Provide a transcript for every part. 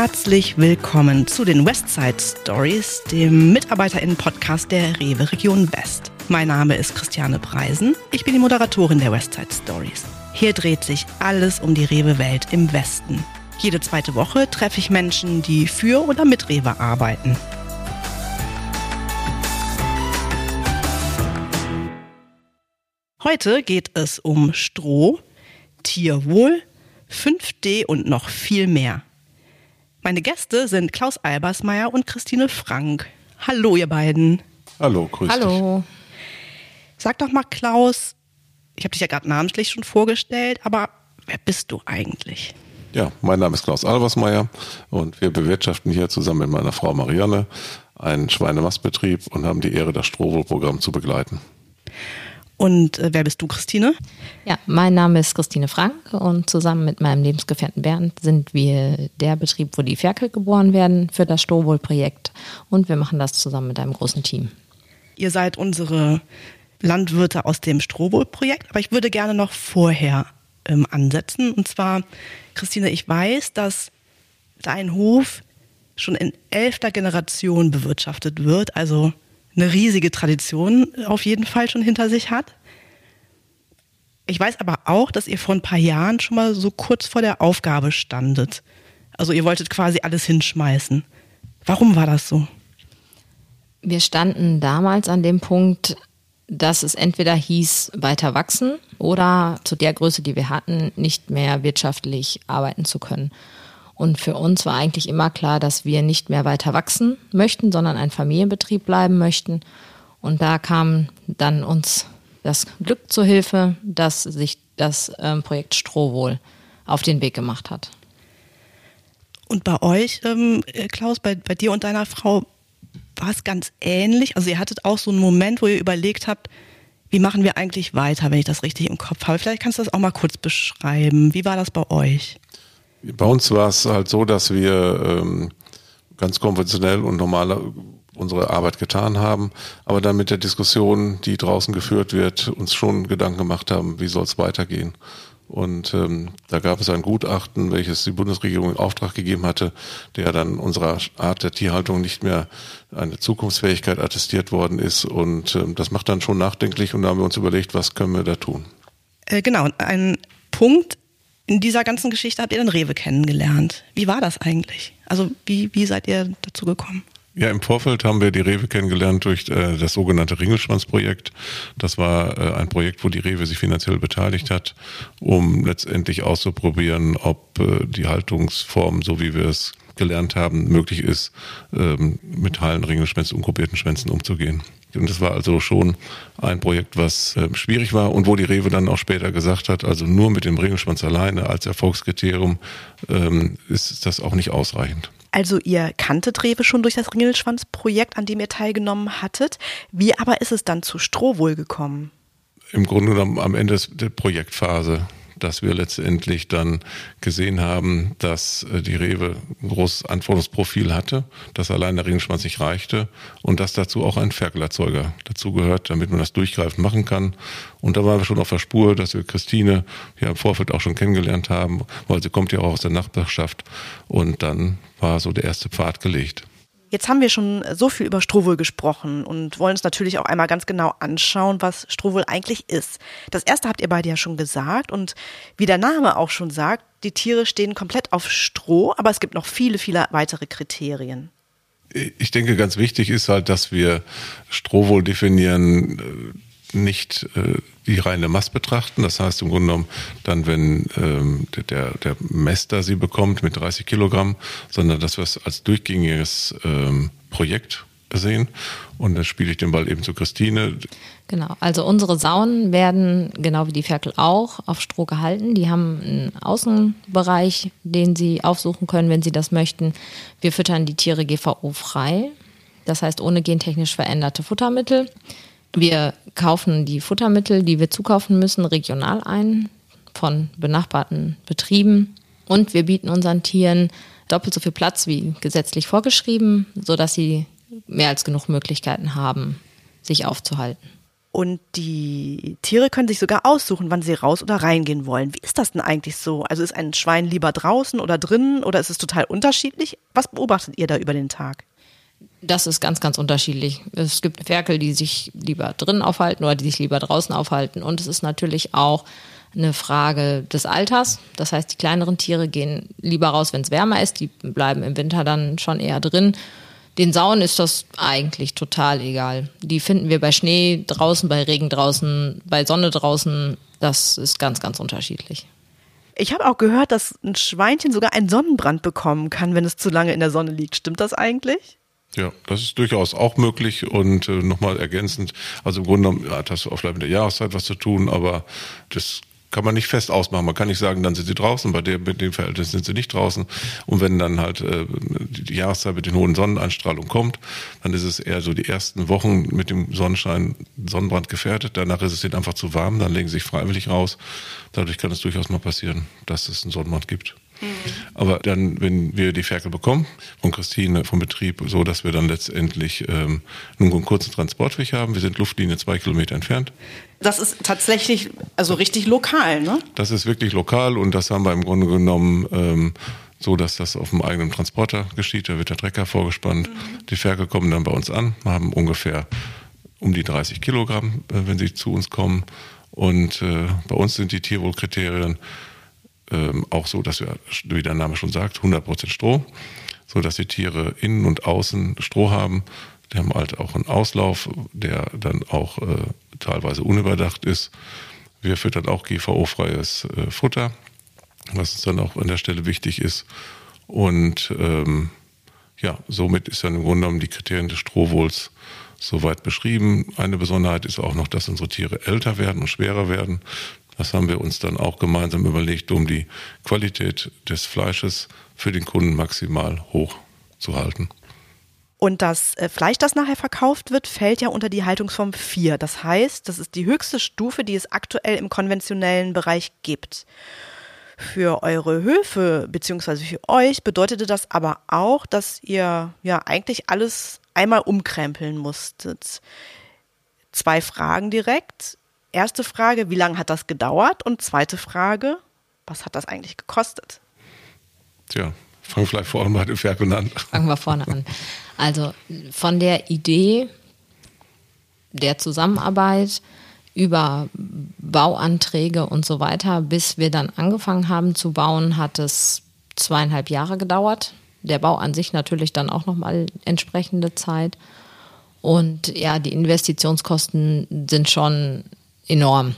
Herzlich willkommen zu den Westside Stories, dem MitarbeiterInnen-Podcast der Rewe Region West. Mein Name ist Christiane Preisen. Ich bin die Moderatorin der Westside Stories. Hier dreht sich alles um die Rewe-Welt im Westen. Jede zweite Woche treffe ich Menschen, die für oder mit Rewe arbeiten. Heute geht es um Stroh, Tierwohl, 5D und noch viel mehr. Meine Gäste sind Klaus Albersmeier und Christine Frank. Hallo, ihr beiden. Hallo, grüß Hallo. dich. Sag doch mal, Klaus, ich habe dich ja gerade namentlich schon vorgestellt, aber wer bist du eigentlich? Ja, mein Name ist Klaus Albersmeier und wir bewirtschaften hier zusammen mit meiner Frau Marianne einen Schweinemastbetrieb und haben die Ehre, das Strohwohlprogramm zu begleiten. Und äh, wer bist du, Christine? Ja, mein Name ist Christine Frank und zusammen mit meinem Lebensgefährten Bernd sind wir der Betrieb, wo die Ferkel geboren werden für das Strohwohl-Projekt und wir machen das zusammen mit einem großen Team. Ihr seid unsere Landwirte aus dem Strohwohl-Projekt, aber ich würde gerne noch vorher ähm, ansetzen. Und zwar, Christine, ich weiß, dass dein Hof schon in elfter Generation bewirtschaftet wird, also eine riesige Tradition auf jeden Fall schon hinter sich hat. Ich weiß aber auch, dass ihr vor ein paar Jahren schon mal so kurz vor der Aufgabe standet. Also ihr wolltet quasi alles hinschmeißen. Warum war das so? Wir standen damals an dem Punkt, dass es entweder hieß, weiter wachsen oder zu der Größe, die wir hatten, nicht mehr wirtschaftlich arbeiten zu können. Und für uns war eigentlich immer klar, dass wir nicht mehr weiter wachsen möchten, sondern ein Familienbetrieb bleiben möchten. Und da kam dann uns das Glück zur Hilfe, dass sich das ähm, Projekt Strohwohl auf den Weg gemacht hat. Und bei euch, ähm, Klaus, bei, bei dir und deiner Frau war es ganz ähnlich. Also ihr hattet auch so einen Moment, wo ihr überlegt habt, wie machen wir eigentlich weiter, wenn ich das richtig im Kopf habe. Vielleicht kannst du das auch mal kurz beschreiben. Wie war das bei euch? Bei uns war es halt so, dass wir ähm, ganz konventionell und normal unsere Arbeit getan haben, aber dann mit der Diskussion, die draußen geführt wird, uns schon Gedanken gemacht haben, wie soll es weitergehen. Und ähm, da gab es ein Gutachten, welches die Bundesregierung in Auftrag gegeben hatte, der dann unserer Art der Tierhaltung nicht mehr eine Zukunftsfähigkeit attestiert worden ist. Und ähm, das macht dann schon nachdenklich und da haben wir uns überlegt, was können wir da tun. Äh, genau, ein Punkt in dieser ganzen Geschichte habt ihr den Rewe kennengelernt. Wie war das eigentlich? Also wie, wie seid ihr dazu gekommen? Ja, im Vorfeld haben wir die Rewe kennengelernt durch äh, das sogenannte Ringelschwanz-Projekt. Das war äh, ein Projekt, wo die Rewe sich finanziell beteiligt hat, um letztendlich auszuprobieren, ob äh, die Haltungsform, so wie wir es gelernt haben, möglich ist, ähm, mit heilen Ringelschwänzen, unkopierten Schwänzen umzugehen. Und das war also schon ein Projekt, was äh, schwierig war und wo die Rewe dann auch später gesagt hat, also nur mit dem Ringelschwanz alleine als Erfolgskriterium ähm, ist das auch nicht ausreichend. Also ihr kanntet Rewe schon durch das Ringelschwanz-Projekt, an dem ihr teilgenommen hattet. Wie aber ist es dann zu Strohwohl gekommen? Im Grunde genommen am Ende der Projektphase dass wir letztendlich dann gesehen haben, dass äh, die Rewe ein großes Anforderungsprofil hatte, dass allein der Ringenschwanz nicht reichte und dass dazu auch ein Ferkelerzeuger dazu gehört, damit man das durchgreifend machen kann. Und da waren wir schon auf der Spur, dass wir Christine ja im Vorfeld auch schon kennengelernt haben, weil sie kommt ja auch aus der Nachbarschaft. Und dann war so der erste Pfad gelegt. Jetzt haben wir schon so viel über Strohwohl gesprochen und wollen uns natürlich auch einmal ganz genau anschauen, was Strohwohl eigentlich ist. Das erste habt ihr beide ja schon gesagt und wie der Name auch schon sagt, die Tiere stehen komplett auf Stroh, aber es gibt noch viele, viele weitere Kriterien. Ich denke, ganz wichtig ist halt, dass wir Strohwohl definieren nicht äh, die reine Mast betrachten. Das heißt im Grunde genommen dann, wenn ähm, der, der Mester sie bekommt mit 30 Kilogramm, sondern dass wir es als durchgängiges ähm, Projekt sehen. Und dann spiele ich den Ball eben zu Christine. Genau, also unsere Saunen werden, genau wie die Ferkel auch, auf Stroh gehalten. Die haben einen Außenbereich, den sie aufsuchen können, wenn sie das möchten. Wir füttern die Tiere GVO-frei, das heißt ohne gentechnisch veränderte Futtermittel. Wir kaufen die Futtermittel, die wir zukaufen müssen, regional ein von benachbarten Betrieben und wir bieten unseren Tieren doppelt so viel Platz wie gesetzlich vorgeschrieben, sodass sie mehr als genug Möglichkeiten haben, sich aufzuhalten. Und die Tiere können sich sogar aussuchen, wann sie raus oder reingehen wollen. Wie ist das denn eigentlich so? Also ist ein Schwein lieber draußen oder drinnen oder ist es total unterschiedlich? Was beobachtet ihr da über den Tag? Das ist ganz, ganz unterschiedlich. Es gibt Ferkel, die sich lieber drinnen aufhalten oder die sich lieber draußen aufhalten. Und es ist natürlich auch eine Frage des Alters. Das heißt, die kleineren Tiere gehen lieber raus, wenn es wärmer ist. Die bleiben im Winter dann schon eher drin. Den Sauen ist das eigentlich total egal. Die finden wir bei Schnee draußen, bei Regen draußen, bei Sonne draußen. Das ist ganz, ganz unterschiedlich. Ich habe auch gehört, dass ein Schweinchen sogar einen Sonnenbrand bekommen kann, wenn es zu lange in der Sonne liegt. Stimmt das eigentlich? Ja, das ist durchaus auch möglich und äh, nochmal ergänzend, also im Grunde genommen hat das auch vielleicht mit der Jahreszeit was zu tun, aber das kann man nicht fest ausmachen. Man kann nicht sagen, dann sind sie draußen, bei dem, mit dem Verhältnis sind sie nicht draußen. Und wenn dann halt äh, die Jahreszeit mit den hohen Sonneneinstrahlungen kommt, dann ist es eher so die ersten Wochen mit dem Sonnenschein Sonnenbrand gefährdet. Danach ist es ihnen einfach zu warm, dann legen sie sich freiwillig raus. Dadurch kann es durchaus mal passieren, dass es einen Sonnenbrand gibt. Aber dann, wenn wir die Ferkel bekommen von Christine vom Betrieb, so dass wir dann letztendlich ähm, nun einen kurzen Transportweg haben. Wir sind Luftlinie zwei Kilometer entfernt. Das ist tatsächlich also richtig lokal, ne? Das ist wirklich lokal und das haben wir im Grunde genommen ähm, so, dass das auf dem eigenen Transporter geschieht. Da wird der Trecker vorgespannt. Mhm. Die Ferkel kommen dann bei uns an, haben ungefähr um die 30 Kilogramm, äh, wenn sie zu uns kommen. Und äh, bei uns sind die Tierwohlkriterien ähm, auch so, dass wir, wie der Name schon sagt, 100% Stroh, so dass die Tiere innen und außen Stroh haben. Die haben halt auch einen Auslauf, der dann auch äh, teilweise unüberdacht ist. Wir füttern auch GVO-freies äh, Futter, was uns dann auch an der Stelle wichtig ist. Und ähm, ja, somit ist dann im Grunde genommen die Kriterien des Strohwohls soweit beschrieben. Eine Besonderheit ist auch noch, dass unsere Tiere älter werden und schwerer werden. Das haben wir uns dann auch gemeinsam überlegt, um die Qualität des Fleisches für den Kunden maximal hoch zu halten. Und das äh, Fleisch, das nachher verkauft wird, fällt ja unter die Haltungsform 4. Das heißt, das ist die höchste Stufe, die es aktuell im konventionellen Bereich gibt. Für eure Höfe beziehungsweise für euch bedeutete das aber auch, dass ihr ja eigentlich alles einmal umkrempeln musstet. Zwei Fragen direkt. Erste Frage, wie lange hat das gedauert? Und zweite Frage, was hat das eigentlich gekostet? Tja, fangen wir vielleicht vorne mal den Ferkel an. Fangen wir vorne an. Also von der Idee der Zusammenarbeit über Bauanträge und so weiter, bis wir dann angefangen haben zu bauen, hat es zweieinhalb Jahre gedauert. Der Bau an sich natürlich dann auch nochmal entsprechende Zeit. Und ja, die Investitionskosten sind schon enorm.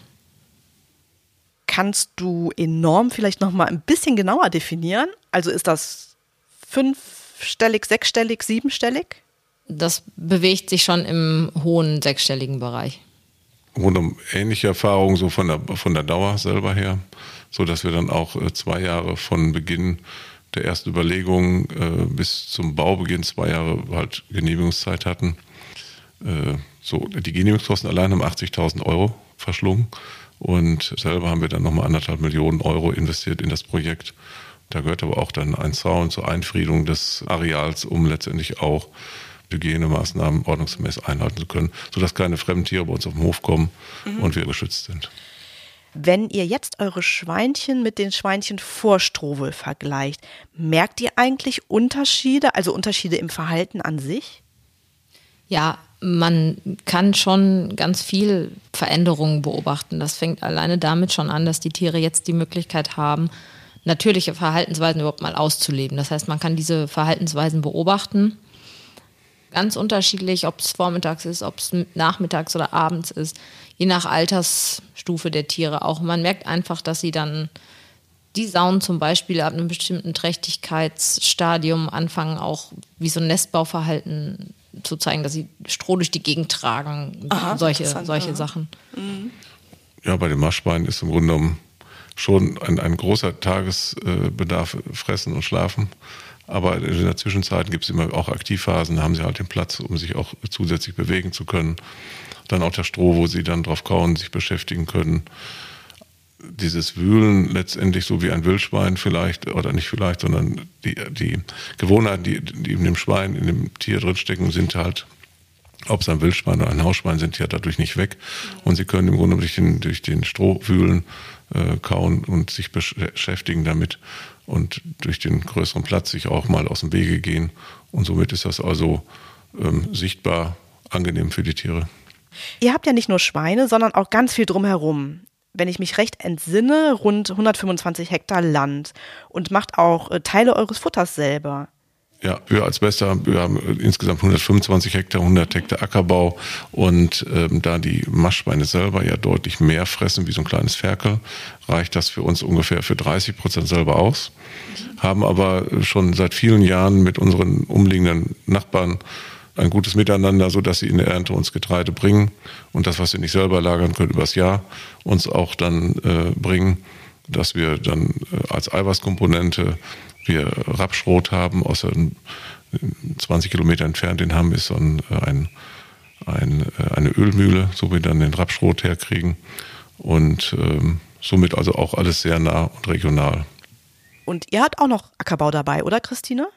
Kannst du enorm vielleicht noch mal ein bisschen genauer definieren? Also ist das fünfstellig, sechsstellig, siebenstellig? Das bewegt sich schon im hohen sechsstelligen Bereich. Rund um ähnliche Erfahrungen so von der, von der Dauer selber her, so dass wir dann auch äh, zwei Jahre von Beginn der ersten Überlegungen äh, bis zum Baubeginn zwei Jahre halt Genehmigungszeit hatten. Äh, so, die Genehmigungskosten allein haben 80.000 Euro verschlungen. Und selber haben wir dann nochmal anderthalb Millionen Euro investiert in das Projekt. Da gehört aber auch dann ein Zaun zur Einfriedung des Areals, um letztendlich auch Hygienemaßnahmen ordnungsgemäß einhalten zu können, sodass keine fremden Tiere bei uns auf den Hof kommen mhm. und wir geschützt sind. Wenn ihr jetzt eure Schweinchen mit den Schweinchen vor Strohwohl vergleicht, merkt ihr eigentlich Unterschiede, also Unterschiede im Verhalten an sich? Ja, man kann schon ganz viel Veränderungen beobachten. Das fängt alleine damit schon an, dass die Tiere jetzt die Möglichkeit haben, natürliche Verhaltensweisen überhaupt mal auszuleben. Das heißt, man kann diese Verhaltensweisen beobachten. Ganz unterschiedlich, ob es vormittags ist, ob es nachmittags oder abends ist, je nach Altersstufe der Tiere auch. Man merkt einfach, dass sie dann die Saunen zum Beispiel ab einem bestimmten Trächtigkeitsstadium anfangen, auch wie so ein Nestbauverhalten zu zeigen, dass sie Stroh durch die Gegend tragen, Aha, solche, solche Sachen. Mhm. Ja, bei den Maschbeinen ist im Grunde genommen schon ein, ein großer Tagesbedarf fressen und schlafen. Aber in der Zwischenzeit gibt es immer auch Aktivphasen, da haben sie halt den Platz, um sich auch zusätzlich bewegen zu können. Dann auch der Stroh, wo sie dann drauf kauen, sich beschäftigen können dieses Wühlen letztendlich so wie ein Wildschwein vielleicht, oder nicht vielleicht, sondern die, die Gewohnheiten, die, die in dem Schwein, in dem Tier drinstecken, sind halt ob es ein Wildschwein oder ein Hausschwein sind, ja dadurch nicht weg. Und sie können im Grunde durch den, durch den Stroh wühlen, äh, kauen und sich beschäftigen damit und durch den größeren Platz sich auch mal aus dem Wege gehen. Und somit ist das also ähm, sichtbar angenehm für die Tiere. Ihr habt ja nicht nur Schweine, sondern auch ganz viel drumherum. Wenn ich mich recht entsinne, rund 125 Hektar Land und macht auch äh, Teile eures Futters selber. Ja, wir als Bester, wir haben insgesamt 125 Hektar, 100 Hektar Ackerbau und ähm, da die Maschweine selber ja deutlich mehr fressen wie so ein kleines Ferkel, reicht das für uns ungefähr für 30 Prozent selber aus. Haben aber schon seit vielen Jahren mit unseren umliegenden Nachbarn ein gutes Miteinander, so dass sie in der Ernte uns Getreide bringen und das, was wir nicht selber lagern können, übers Jahr uns auch dann äh, bringen, dass wir dann äh, als Eiweißkomponente wir Rapschrot haben, aus 20 Kilometer entfernt in Hamm ist so ein, ein, ein, eine Ölmühle, so wir dann den Rapschrot herkriegen und ähm, somit also auch alles sehr nah und regional. Und ihr habt auch noch Ackerbau dabei, oder Christine?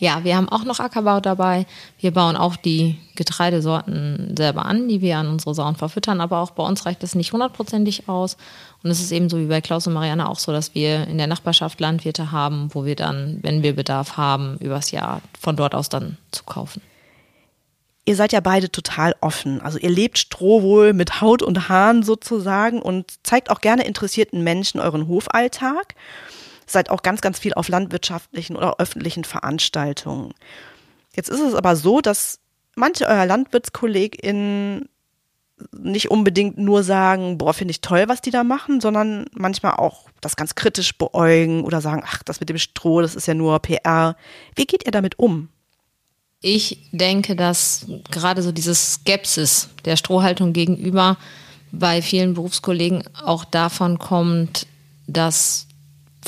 Ja, wir haben auch noch Ackerbau dabei. Wir bauen auch die Getreidesorten selber an, die wir an unsere Sauen verfüttern. Aber auch bei uns reicht das nicht hundertprozentig aus. Und es ist eben so wie bei Klaus und Marianne auch so, dass wir in der Nachbarschaft Landwirte haben, wo wir dann, wenn wir Bedarf haben, übers Jahr von dort aus dann zu kaufen. Ihr seid ja beide total offen. Also ihr lebt Strohwohl mit Haut und Haaren sozusagen und zeigt auch gerne interessierten Menschen euren Hofalltag seid auch ganz, ganz viel auf landwirtschaftlichen oder öffentlichen Veranstaltungen. Jetzt ist es aber so, dass manche eurer LandwirtskollegInnen nicht unbedingt nur sagen, boah, finde ich toll, was die da machen, sondern manchmal auch das ganz kritisch beäugen oder sagen, ach, das mit dem Stroh, das ist ja nur PR. Wie geht ihr damit um? Ich denke, dass gerade so diese Skepsis der Strohhaltung gegenüber bei vielen Berufskollegen auch davon kommt, dass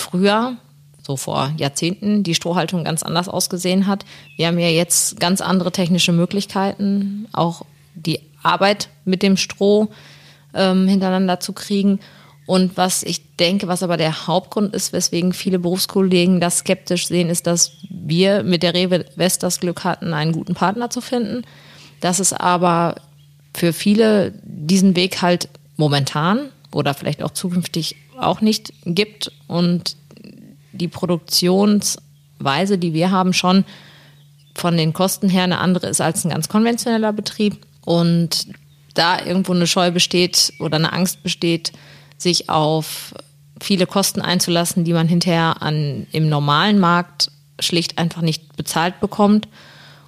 früher, so vor Jahrzehnten, die Strohhaltung ganz anders ausgesehen hat. Wir haben ja jetzt ganz andere technische Möglichkeiten, auch die Arbeit mit dem Stroh ähm, hintereinander zu kriegen. Und was ich denke, was aber der Hauptgrund ist, weswegen viele Berufskollegen das skeptisch sehen, ist, dass wir mit der Rewe West das Glück hatten, einen guten Partner zu finden. Dass es aber für viele diesen Weg halt momentan oder vielleicht auch zukünftig auch nicht gibt. Und die Produktionsweise, die wir haben, schon von den Kosten her eine andere ist als ein ganz konventioneller Betrieb. Und da irgendwo eine Scheu besteht oder eine Angst besteht, sich auf viele Kosten einzulassen, die man hinterher an, im normalen Markt schlicht einfach nicht bezahlt bekommt.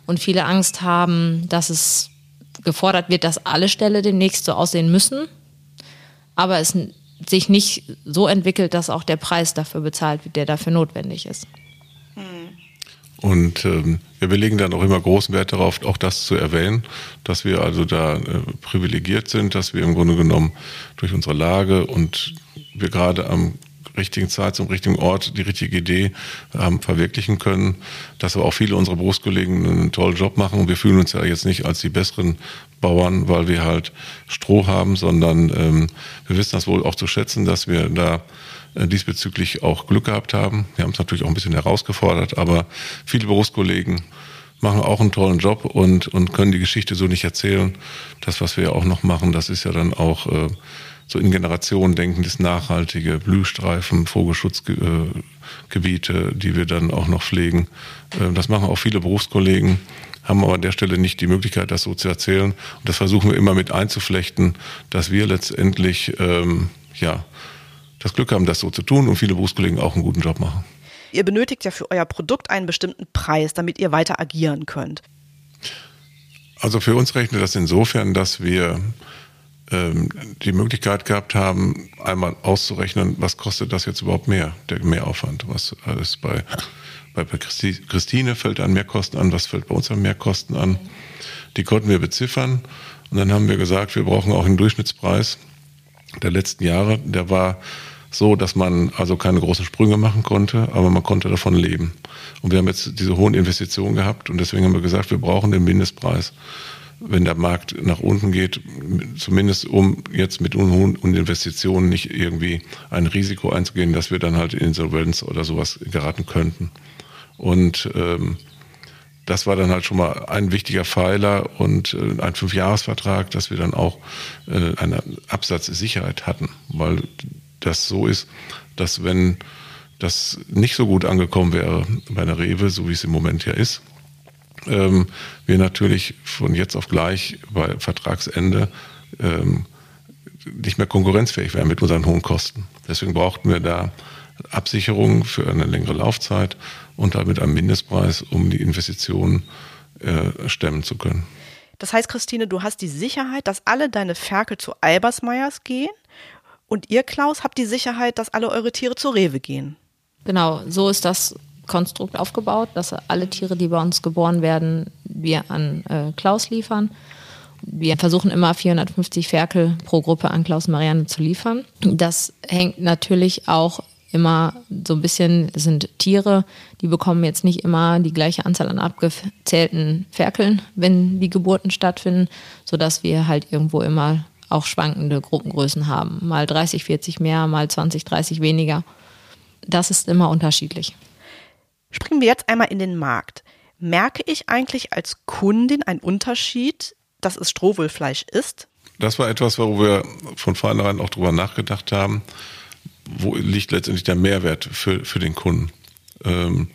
Und viele Angst haben, dass es gefordert wird, dass alle Ställe demnächst so aussehen müssen, aber es sich nicht so entwickelt, dass auch der Preis dafür bezahlt wird, der dafür notwendig ist. Und ähm, wir legen dann auch immer großen Wert darauf, auch das zu erwähnen, dass wir also da äh, privilegiert sind, dass wir im Grunde genommen durch unsere Lage und wir gerade am richtigen Zeit zum richtigen Ort die richtige Idee haben verwirklichen können, dass aber auch viele unserer Berufskollegen einen tollen Job machen. Wir fühlen uns ja jetzt nicht als die besseren Bauern, weil wir halt Stroh haben, sondern ähm, wir wissen das wohl auch zu schätzen, dass wir da äh, diesbezüglich auch Glück gehabt haben. Wir haben es natürlich auch ein bisschen herausgefordert, aber viele Berufskollegen machen auch einen tollen Job und, und können die Geschichte so nicht erzählen. Das, was wir auch noch machen, das ist ja dann auch äh, so in Generationen denken, das nachhaltige Blühstreifen, Vogelschutzgebiete, die wir dann auch noch pflegen. Äh, das machen auch viele Berufskollegen, haben aber an der Stelle nicht die Möglichkeit, das so zu erzählen. Und das versuchen wir immer mit einzuflechten, dass wir letztendlich ähm, ja, das Glück haben, das so zu tun und viele Berufskollegen auch einen guten Job machen. Ihr benötigt ja für euer Produkt einen bestimmten Preis, damit ihr weiter agieren könnt. Also für uns rechnet das insofern, dass wir ähm, die Möglichkeit gehabt haben, einmal auszurechnen, was kostet das jetzt überhaupt mehr, der Mehraufwand, was alles bei, bei Christine fällt an Mehrkosten an, was fällt bei uns an Mehrkosten an. Die konnten wir beziffern und dann haben wir gesagt, wir brauchen auch einen Durchschnittspreis der letzten Jahre. Der war so, dass man also keine großen Sprünge machen konnte, aber man konnte davon leben. Und wir haben jetzt diese hohen Investitionen gehabt und deswegen haben wir gesagt, wir brauchen den Mindestpreis wenn der Markt nach unten geht, zumindest um jetzt mit hohen Investitionen nicht irgendwie ein Risiko einzugehen, dass wir dann halt in Insolvenz oder sowas geraten könnten. Und ähm, das war dann halt schon mal ein wichtiger Pfeiler und äh, ein Fünfjahresvertrag, dass wir dann auch äh, eine Absatzsicherheit hatten, weil das so ist, dass wenn das nicht so gut angekommen wäre bei der Rewe, so wie es im Moment ja ist, ähm, wir natürlich von jetzt auf gleich bei Vertragsende ähm, nicht mehr konkurrenzfähig wären mit unseren hohen Kosten. Deswegen brauchten wir da Absicherung für eine längere Laufzeit und damit einen Mindestpreis, um die Investitionen äh, stemmen zu können. Das heißt, Christine, du hast die Sicherheit, dass alle deine Ferkel zu Albersmeyers gehen und ihr, Klaus, habt die Sicherheit, dass alle eure Tiere zu Rewe gehen. Genau, so ist das Konstrukt aufgebaut, dass alle Tiere, die bei uns geboren werden, wir an äh, Klaus liefern. Wir versuchen immer 450 Ferkel pro Gruppe an Klaus und Marianne zu liefern. Das hängt natürlich auch immer so ein bisschen, das sind Tiere, die bekommen jetzt nicht immer die gleiche Anzahl an abgezählten Ferkeln, wenn die Geburten stattfinden, sodass wir halt irgendwo immer auch schwankende Gruppengrößen haben. Mal 30, 40 mehr, mal 20, 30 weniger. Das ist immer unterschiedlich. Springen wir jetzt einmal in den Markt. Merke ich eigentlich als Kundin einen Unterschied, dass es Strohwohlfleisch ist? Das war etwas, wo wir von vornherein auch drüber nachgedacht haben wo liegt letztendlich der Mehrwert für, für den Kunden? Ähm,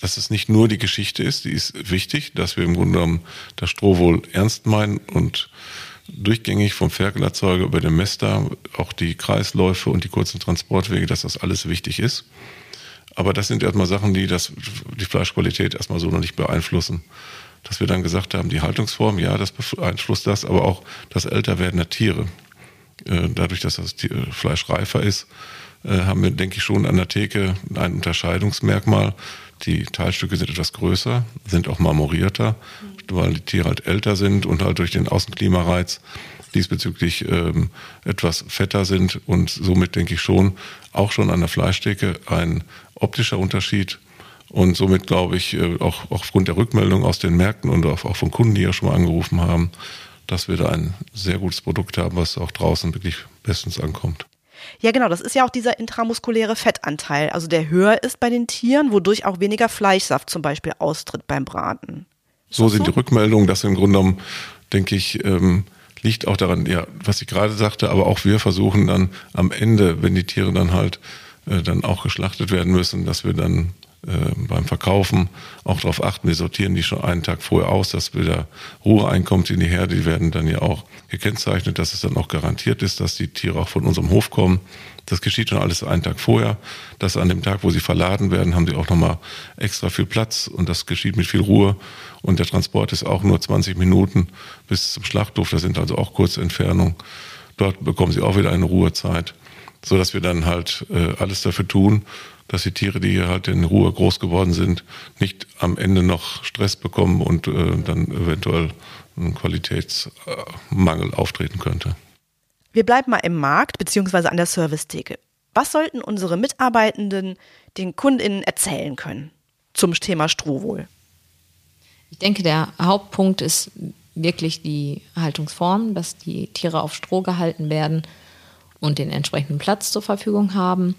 dass es nicht nur die Geschichte ist, die ist wichtig, dass wir im Grunde genommen das Strohwohl ernst meinen und durchgängig vom Ferkelerzeuger über den Mester, auch die Kreisläufe und die kurzen Transportwege, dass das alles wichtig ist. Aber das sind erstmal Sachen, die das, die Fleischqualität erstmal so noch nicht beeinflussen. Dass wir dann gesagt haben, die Haltungsform, ja, das beeinflusst das, aber auch das Älterwerden der Tiere. Äh, dadurch, dass das Fleisch reifer ist, äh, haben wir, denke ich, schon an der Theke ein Unterscheidungsmerkmal. Die Teilstücke sind etwas größer, sind auch marmorierter, weil die Tiere halt älter sind und halt durch den Außenklimareiz diesbezüglich ähm, etwas fetter sind und somit denke ich schon auch schon an der Fleischtheke ein optischer Unterschied und somit glaube ich äh, auch, auch aufgrund der Rückmeldung aus den Märkten und auch, auch von Kunden, die ja schon mal angerufen haben, dass wir da ein sehr gutes Produkt haben, was auch draußen wirklich bestens ankommt. Ja, genau, das ist ja auch dieser intramuskuläre Fettanteil, also der höher ist bei den Tieren, wodurch auch weniger Fleischsaft zum Beispiel austritt beim Braten. so sind so? die Rückmeldungen, dass im Grunde genommen, denke ich, ähm, liegt auch daran, ja, was ich gerade sagte, aber auch wir versuchen dann am Ende, wenn die Tiere dann halt äh, dann auch geschlachtet werden müssen, dass wir dann äh, beim Verkaufen auch darauf achten, wir sortieren die schon einen Tag vorher aus, dass wieder Ruhe einkommt in die Herde. Die werden dann ja auch gekennzeichnet, dass es dann auch garantiert ist, dass die Tiere auch von unserem Hof kommen. Das geschieht schon alles einen Tag vorher. Dass an dem Tag, wo sie verladen werden, haben sie auch nochmal extra viel Platz und das geschieht mit viel Ruhe. Und der Transport ist auch nur 20 Minuten bis zum Schlachthof. Das sind also auch kurze Entfernungen. Dort bekommen sie auch wieder eine Ruhezeit, so dass wir dann halt äh, alles dafür tun, dass die Tiere, die hier halt in Ruhe groß geworden sind, nicht am Ende noch Stress bekommen und äh, dann eventuell ein Qualitätsmangel auftreten könnte. Wir bleiben mal im Markt bzw. an der Servicetheke. Was sollten unsere Mitarbeitenden den KundInnen erzählen können zum Thema Strohwohl? Ich denke, der Hauptpunkt ist wirklich die Haltungsform, dass die Tiere auf Stroh gehalten werden und den entsprechenden Platz zur Verfügung haben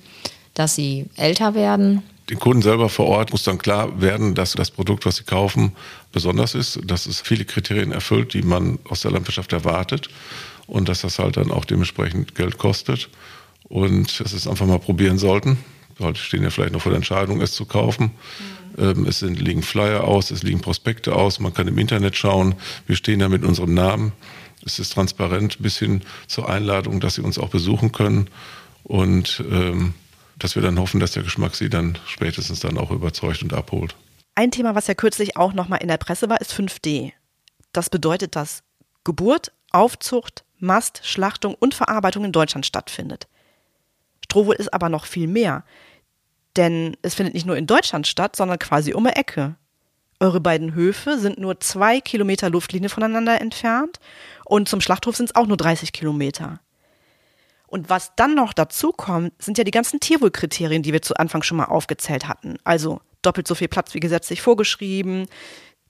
dass sie älter werden. Den Kunden selber vor Ort muss dann klar werden, dass das Produkt, was sie kaufen, besonders ist, dass es viele Kriterien erfüllt, die man aus der Landwirtschaft erwartet und dass das halt dann auch dementsprechend Geld kostet und dass sie es einfach mal probieren sollten. Heute stehen ja vielleicht noch vor der Entscheidung, es zu kaufen. Mhm. Es sind, liegen Flyer aus, es liegen Prospekte aus, man kann im Internet schauen. Wir stehen ja mit unserem Namen. Es ist transparent bis hin zur Einladung, dass Sie uns auch besuchen können. Und ähm, dass wir dann hoffen, dass der Geschmack sie dann spätestens dann auch überzeugt und abholt. Ein Thema, was ja kürzlich auch nochmal in der Presse war, ist 5D. Das bedeutet, dass Geburt, Aufzucht, Mast, Schlachtung und Verarbeitung in Deutschland stattfindet. Strohwohl ist aber noch viel mehr. Denn es findet nicht nur in Deutschland statt, sondern quasi um die Ecke. Eure beiden Höfe sind nur zwei Kilometer Luftlinie voneinander entfernt und zum Schlachthof sind es auch nur 30 Kilometer. Und was dann noch dazu kommt, sind ja die ganzen Tierwohlkriterien, die wir zu Anfang schon mal aufgezählt hatten. Also doppelt so viel Platz wie gesetzlich vorgeschrieben,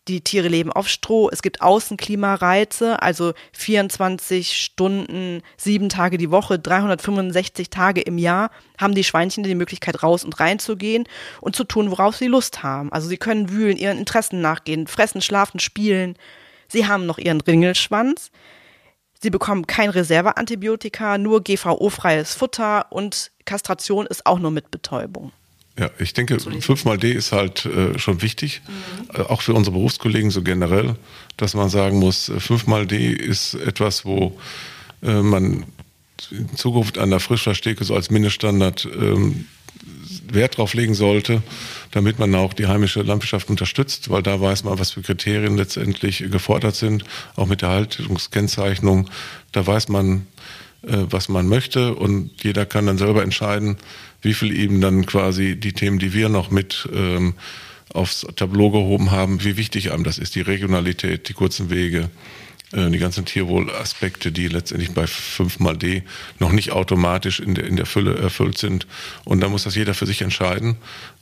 Die Tiere leben auf Stroh. Es gibt Außenklimareize, also 24 Stunden, sieben Tage die Woche, 365 Tage im Jahr haben die Schweinchen die Möglichkeit raus und rein zu gehen und zu tun, worauf sie Lust haben. Also sie können wühlen, ihren Interessen nachgehen, fressen, schlafen, spielen. Sie haben noch ihren Ringelschwanz. Sie bekommen kein Reserveantibiotika, nur GVO-freies Futter und Kastration ist auch nur mit Betäubung. Ja, ich denke, 5x-D ist halt äh, schon wichtig, mhm. auch für unsere Berufskollegen so generell, dass man sagen muss, 5x-D äh, ist etwas, wo äh, man in Zukunft an der Frischverstecke so als Mindeststandard ähm, Wert drauf legen sollte, damit man auch die heimische Landwirtschaft unterstützt, weil da weiß man, was für Kriterien letztendlich gefordert sind, auch mit der Haltungskennzeichnung. Da weiß man, äh, was man möchte und jeder kann dann selber entscheiden, wie viel eben dann quasi die Themen, die wir noch mit ähm, aufs Tableau gehoben haben, wie wichtig einem das ist, die Regionalität, die kurzen Wege, äh, die ganzen Tierwohlaspekte, die letztendlich bei 5x-D noch nicht automatisch in der, in der Fülle erfüllt sind. Und da muss das jeder für sich entscheiden.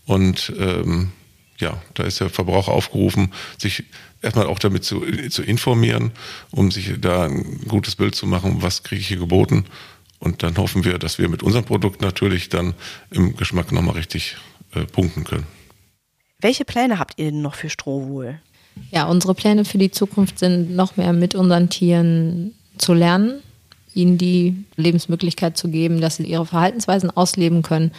Und ähm, ja, da ist der Verbraucher aufgerufen, sich erstmal auch damit zu, zu informieren, um sich da ein gutes Bild zu machen, was kriege ich hier geboten und dann hoffen wir, dass wir mit unserem Produkt natürlich dann im Geschmack nochmal richtig äh, punkten können. Welche Pläne habt ihr denn noch für Strohwohl? Ja, unsere Pläne für die Zukunft sind noch mehr mit unseren Tieren zu lernen, ihnen die Lebensmöglichkeit zu geben, dass sie ihre Verhaltensweisen ausleben können,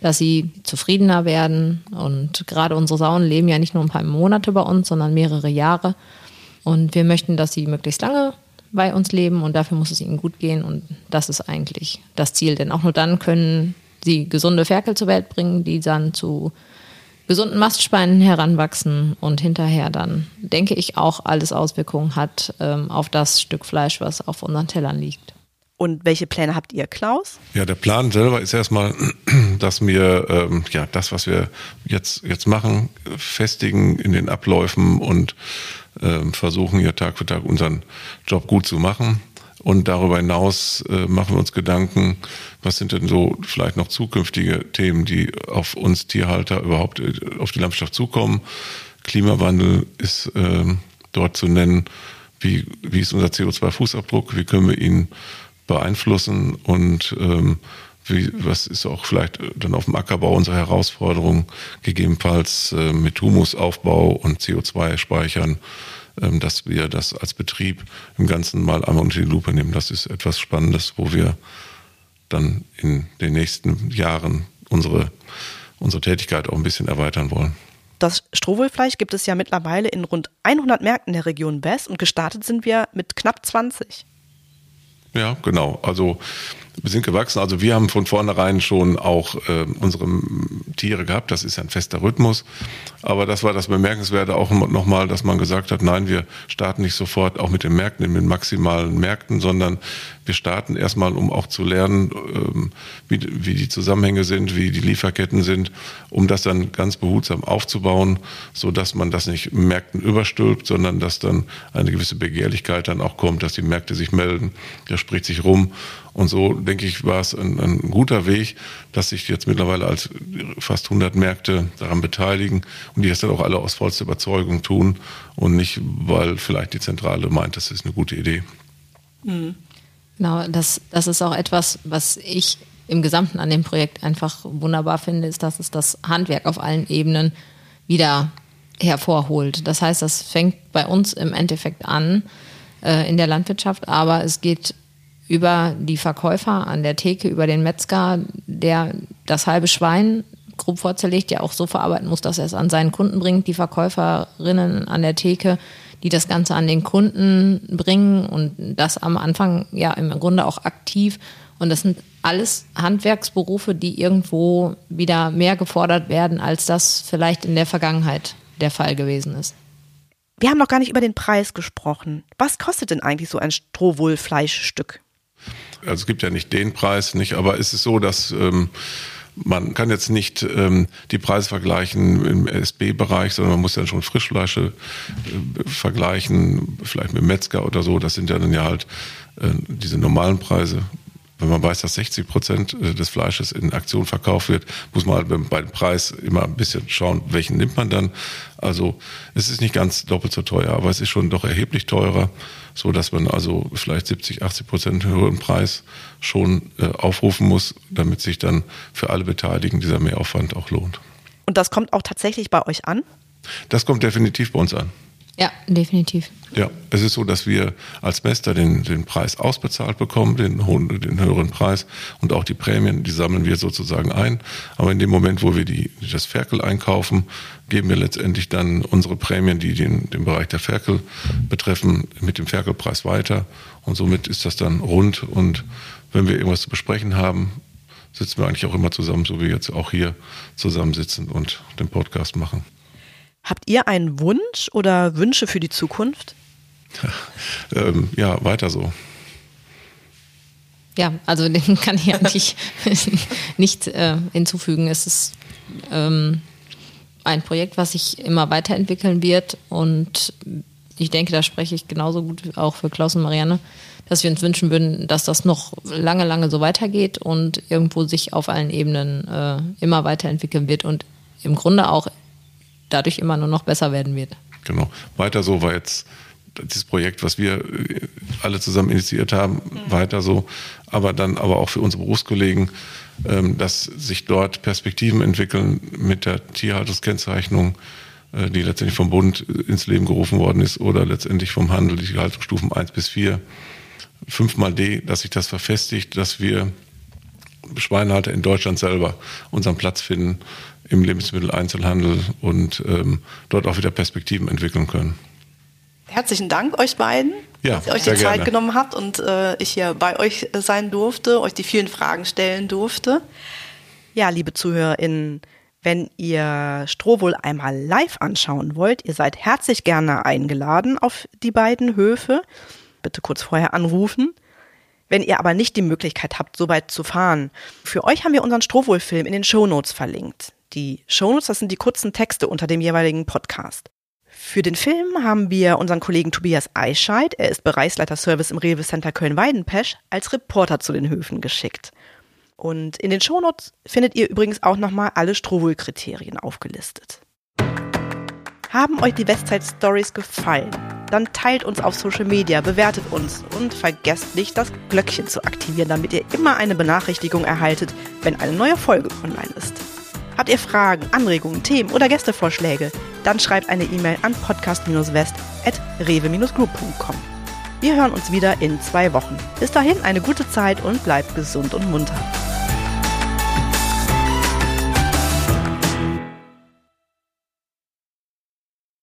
dass sie zufriedener werden. Und gerade unsere Sauen leben ja nicht nur ein paar Monate bei uns, sondern mehrere Jahre. Und wir möchten, dass sie möglichst lange bei uns leben und dafür muss es ihnen gut gehen und das ist eigentlich das Ziel, denn auch nur dann können sie gesunde Ferkel zur Welt bringen, die dann zu gesunden Mastspeinen heranwachsen und hinterher dann, denke ich, auch alles Auswirkungen hat ähm, auf das Stück Fleisch, was auf unseren Tellern liegt. Und welche Pläne habt ihr, Klaus? Ja, der Plan selber ist erstmal, dass wir ähm, ja das, was wir jetzt jetzt machen, festigen in den Abläufen und äh, versuchen hier Tag für Tag unseren Job gut zu machen. Und darüber hinaus äh, machen wir uns Gedanken, was sind denn so vielleicht noch zukünftige Themen, die auf uns Tierhalter überhaupt äh, auf die Landschaft zukommen. Klimawandel ist äh, dort zu nennen. Wie, wie ist unser CO2-Fußabdruck? Wie können wir ihn beeinflussen? Und ähm, was ist auch vielleicht dann auf dem Ackerbau unsere Herausforderung, gegebenenfalls äh, mit Humusaufbau und CO2-Speichern, ähm, dass wir das als Betrieb im Ganzen mal einmal unter die Lupe nehmen. Das ist etwas Spannendes, wo wir dann in den nächsten Jahren unsere, unsere Tätigkeit auch ein bisschen erweitern wollen. Das Strohwohlfleisch gibt es ja mittlerweile in rund 100 Märkten der Region West und gestartet sind wir mit knapp 20. Ja, genau. Also wir sind gewachsen. Also wir haben von vornherein schon auch äh, unsere Tiere gehabt. Das ist ein fester Rhythmus. Aber das war das Bemerkenswerte auch nochmal, dass man gesagt hat, nein, wir starten nicht sofort auch mit den Märkten, mit den maximalen Märkten, sondern wir starten erstmal, um auch zu lernen, ähm, wie, wie die Zusammenhänge sind, wie die Lieferketten sind, um das dann ganz behutsam aufzubauen, so dass man das nicht Märkten überstülpt, sondern dass dann eine gewisse Begehrlichkeit dann auch kommt, dass die Märkte sich melden, der spricht sich rum. Und so, denke ich, war es ein, ein, guter Weg, dass sich jetzt mittlerweile als fast 100 Märkte daran beteiligen und die das dann auch alle aus vollster Überzeugung tun und nicht, weil vielleicht die Zentrale meint, das ist eine gute Idee. Mhm. Genau, das, das ist auch etwas, was ich im Gesamten an dem Projekt einfach wunderbar finde, ist, dass es das Handwerk auf allen Ebenen wieder hervorholt. Das heißt, das fängt bei uns im Endeffekt an äh, in der Landwirtschaft, aber es geht über die Verkäufer an der Theke, über den Metzger, der das halbe Schwein grob vorzerlegt, ja auch so verarbeiten muss, dass er es an seinen Kunden bringt, die Verkäuferinnen an der Theke, die das Ganze an den Kunden bringen und das am Anfang ja im Grunde auch aktiv. Und das sind alles Handwerksberufe, die irgendwo wieder mehr gefordert werden, als das vielleicht in der Vergangenheit der Fall gewesen ist. Wir haben noch gar nicht über den Preis gesprochen. Was kostet denn eigentlich so ein Strohwohlfleischstück? also es gibt ja nicht den Preis, nicht, aber es ist so, dass ähm, man kann jetzt nicht ähm, die Preise vergleichen im SB-Bereich, sondern man muss dann schon Frischfleische äh, vergleichen, vielleicht mit Metzger oder so. Das sind ja dann ja halt äh, diese normalen Preise. Wenn man weiß, dass 60 Prozent äh, des Fleisches in Aktion verkauft wird, muss man halt bei dem Preis immer ein bisschen schauen, welchen nimmt man dann. Also es ist nicht ganz doppelt so teuer, aber es ist schon doch erheblich teurer, so dass man also vielleicht 70, 80 Prozent höheren Preis schon äh, aufrufen muss, damit sich dann für alle Beteiligten dieser Mehraufwand auch lohnt. Und das kommt auch tatsächlich bei euch an? Das kommt definitiv bei uns an. Ja, definitiv. Ja, es ist so, dass wir als Mester den, den Preis ausbezahlt bekommen, den, hohen, den höheren Preis und auch die Prämien, die sammeln wir sozusagen ein. Aber in dem Moment, wo wir die, das Ferkel einkaufen, geben wir letztendlich dann unsere Prämien, die den, den Bereich der Ferkel betreffen, mit dem Ferkelpreis weiter. Und somit ist das dann rund. Und wenn wir irgendwas zu besprechen haben, sitzen wir eigentlich auch immer zusammen, so wie wir jetzt auch hier zusammensitzen und den Podcast machen. Habt ihr einen Wunsch oder Wünsche für die Zukunft? ähm, ja, weiter so. Ja, also dem kann ich eigentlich nicht äh, hinzufügen. Es ist ähm, ein Projekt, was sich immer weiterentwickeln wird und ich denke, da spreche ich genauso gut auch für Klaus und Marianne, dass wir uns wünschen würden, dass das noch lange, lange so weitergeht und irgendwo sich auf allen Ebenen äh, immer weiterentwickeln wird und im Grunde auch dadurch immer nur noch besser werden wird. Genau. Weiter so war jetzt dieses Projekt, was wir äh, alle zusammen initiiert haben, mhm. weiter so. Aber dann aber auch für unsere Berufskollegen, ähm, dass sich dort Perspektiven entwickeln mit der Tierhaltungskennzeichnung, äh, die letztendlich vom Bund ins Leben gerufen worden ist oder letztendlich vom Handel, die Haltungsstufen 1 bis 4. Fünfmal D, dass sich das verfestigt, dass wir Schweinehalter in Deutschland selber unseren Platz finden im Lebensmitteleinzelhandel und ähm, dort auch wieder Perspektiven entwickeln können. Herzlichen Dank euch beiden, ja, dass ihr euch die Zeit gerne. genommen habt und äh, ich hier bei euch sein durfte, euch die vielen Fragen stellen durfte. Ja, liebe ZuhörerInnen, wenn ihr Strohwohl einmal live anschauen wollt, ihr seid herzlich gerne eingeladen auf die beiden Höfe. Bitte kurz vorher anrufen. Wenn ihr aber nicht die Möglichkeit habt, so weit zu fahren, für euch haben wir unseren Strohwohl-Film in den Shownotes verlinkt. Die Shownotes, das sind die kurzen Texte unter dem jeweiligen Podcast. Für den Film haben wir unseren Kollegen Tobias Eischeid, er ist Bereichsleiter Service im Rewe Center Köln-Weidenpesch, als Reporter zu den Höfen geschickt. Und in den Shownotes findet ihr übrigens auch nochmal alle Strohwohl-Kriterien aufgelistet. Haben euch die Westside Stories gefallen? Dann teilt uns auf Social Media, bewertet uns und vergesst nicht, das Glöckchen zu aktivieren, damit ihr immer eine Benachrichtigung erhaltet, wenn eine neue Folge online ist. Habt ihr Fragen, Anregungen, Themen oder Gästevorschläge? Dann schreibt eine E-Mail an podcast-west.rewe-group.com. Wir hören uns wieder in zwei Wochen. Bis dahin eine gute Zeit und bleibt gesund und munter.